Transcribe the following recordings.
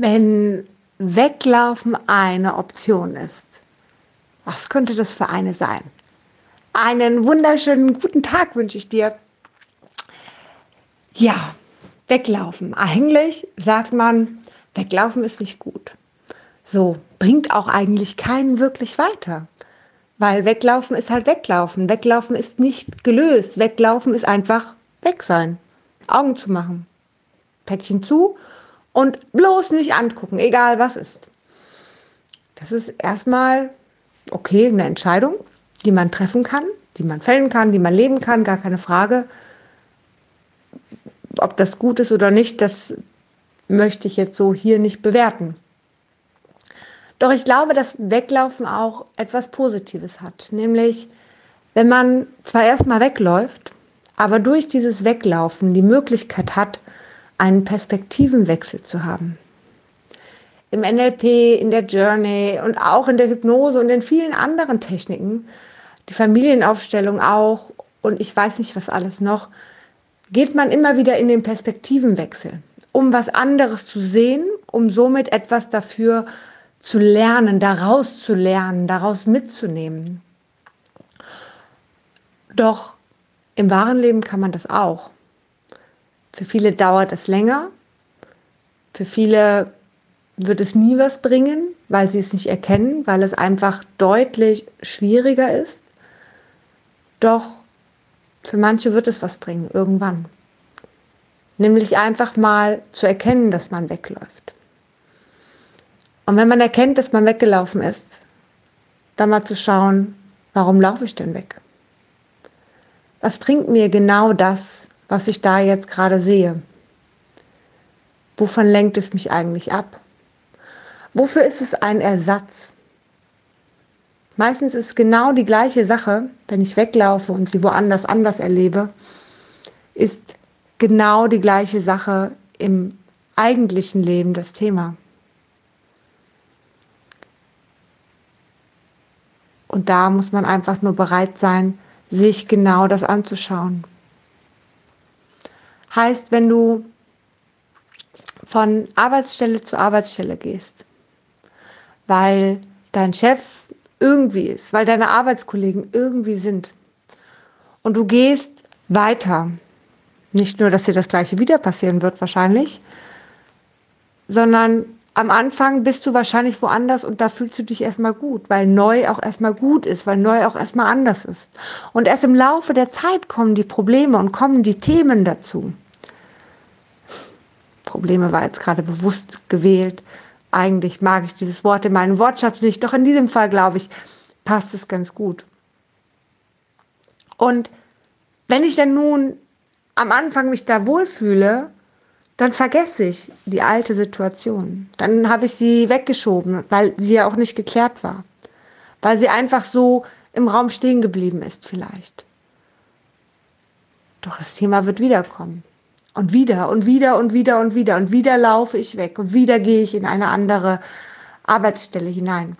Wenn Weglaufen eine Option ist, was könnte das für eine sein? Einen wunderschönen guten Tag wünsche ich dir. Ja, weglaufen. Eigentlich sagt man, weglaufen ist nicht gut. So, bringt auch eigentlich keinen wirklich weiter. Weil weglaufen ist halt weglaufen. Weglaufen ist nicht gelöst. Weglaufen ist einfach weg sein. Augen zu machen. Päckchen zu und bloß nicht angucken, egal was ist. Das ist erstmal okay, eine Entscheidung, die man treffen kann, die man fällen kann, die man leben kann, gar keine Frage. Ob das gut ist oder nicht, das möchte ich jetzt so hier nicht bewerten. Doch ich glaube, dass Weglaufen auch etwas Positives hat, nämlich wenn man zwar erstmal wegläuft, aber durch dieses Weglaufen die Möglichkeit hat, einen Perspektivenwechsel zu haben. Im NLP, in der Journey und auch in der Hypnose und in vielen anderen Techniken, die Familienaufstellung auch und ich weiß nicht was alles noch, geht man immer wieder in den Perspektivenwechsel, um was anderes zu sehen, um somit etwas dafür zu lernen, daraus zu lernen, daraus mitzunehmen. Doch im wahren Leben kann man das auch. Für viele dauert es länger. Für viele wird es nie was bringen, weil sie es nicht erkennen, weil es einfach deutlich schwieriger ist. Doch für manche wird es was bringen, irgendwann. Nämlich einfach mal zu erkennen, dass man wegläuft. Und wenn man erkennt, dass man weggelaufen ist, dann mal zu schauen, warum laufe ich denn weg? Was bringt mir genau das, was ich da jetzt gerade sehe? Wovon lenkt es mich eigentlich ab? Wofür ist es ein Ersatz? Meistens ist genau die gleiche Sache, wenn ich weglaufe und sie woanders anders erlebe, ist genau die gleiche Sache im eigentlichen Leben das Thema. Und da muss man einfach nur bereit sein, sich genau das anzuschauen. Heißt, wenn du von Arbeitsstelle zu Arbeitsstelle gehst, weil dein Chef irgendwie ist, weil deine Arbeitskollegen irgendwie sind und du gehst weiter, nicht nur, dass dir das gleiche wieder passieren wird wahrscheinlich, sondern am Anfang bist du wahrscheinlich woanders und da fühlst du dich erstmal gut, weil neu auch erstmal gut ist, weil neu auch erstmal anders ist. Und erst im Laufe der Zeit kommen die Probleme und kommen die Themen dazu. Probleme war jetzt gerade bewusst gewählt. Eigentlich mag ich dieses Wort in meinem Wortschatz nicht, doch in diesem Fall glaube ich, passt es ganz gut. Und wenn ich dann nun am Anfang mich da wohlfühle, dann vergesse ich die alte Situation. Dann habe ich sie weggeschoben, weil sie ja auch nicht geklärt war. Weil sie einfach so im Raum stehen geblieben ist vielleicht. Doch das Thema wird wiederkommen. Und wieder und wieder und wieder und wieder und wieder laufe ich weg und wieder gehe ich in eine andere Arbeitsstelle hinein.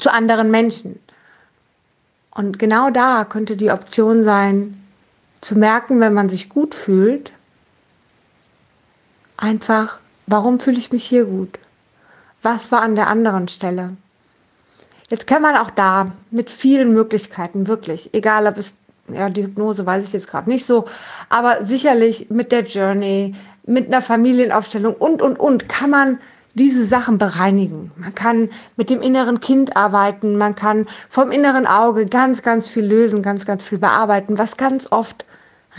Zu anderen Menschen. Und genau da könnte die Option sein, zu merken, wenn man sich gut fühlt, einfach, warum fühle ich mich hier gut? Was war an der anderen Stelle? Jetzt kann man auch da mit vielen Möglichkeiten wirklich, egal ob es, ja, die Hypnose weiß ich jetzt gerade nicht so, aber sicherlich mit der Journey, mit einer Familienaufstellung und, und, und, kann man diese Sachen bereinigen. Man kann mit dem inneren Kind arbeiten, man kann vom inneren Auge ganz, ganz viel lösen, ganz, ganz viel bearbeiten, was ganz oft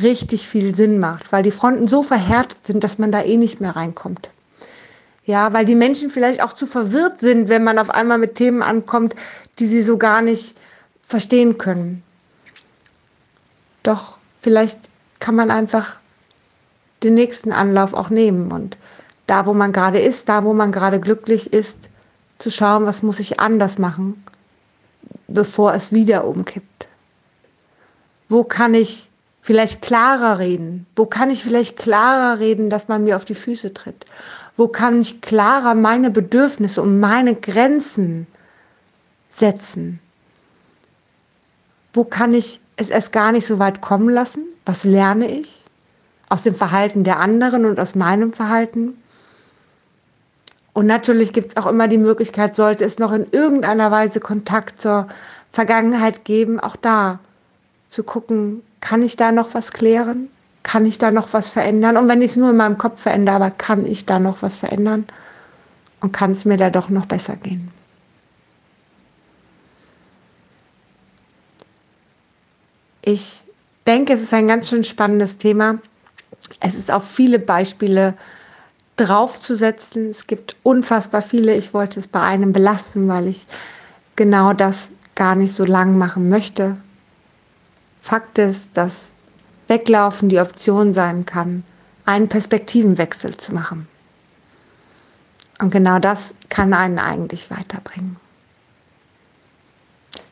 richtig viel Sinn macht, weil die Fronten so verhärtet sind, dass man da eh nicht mehr reinkommt. Ja, weil die Menschen vielleicht auch zu verwirrt sind, wenn man auf einmal mit Themen ankommt, die sie so gar nicht verstehen können. Doch vielleicht kann man einfach den nächsten Anlauf auch nehmen und da, wo man gerade ist, da, wo man gerade glücklich ist, zu schauen, was muss ich anders machen, bevor es wieder umkippt. Wo kann ich vielleicht klarer reden? Wo kann ich vielleicht klarer reden, dass man mir auf die Füße tritt? Wo kann ich klarer meine Bedürfnisse und meine Grenzen setzen? Wo kann ich es erst gar nicht so weit kommen lassen? Was lerne ich aus dem Verhalten der anderen und aus meinem Verhalten? Und natürlich gibt es auch immer die Möglichkeit, sollte es noch in irgendeiner Weise Kontakt zur Vergangenheit geben, auch da zu gucken, kann ich da noch was klären? Kann ich da noch was verändern? Und wenn ich es nur in meinem Kopf verändere, aber kann ich da noch was verändern? Und kann es mir da doch noch besser gehen? Ich denke, es ist ein ganz schön spannendes Thema. Es ist auf viele Beispiele draufzusetzen. Es gibt unfassbar viele. Ich wollte es bei einem belassen, weil ich genau das gar nicht so lang machen möchte. Fakt ist, dass Weglaufen die Option sein kann, einen Perspektivenwechsel zu machen. Und genau das kann einen eigentlich weiterbringen.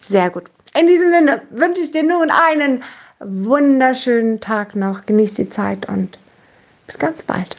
Sehr gut. In diesem Sinne wünsche ich dir nun einen wunderschönen Tag noch. Genieß die Zeit und bis ganz bald.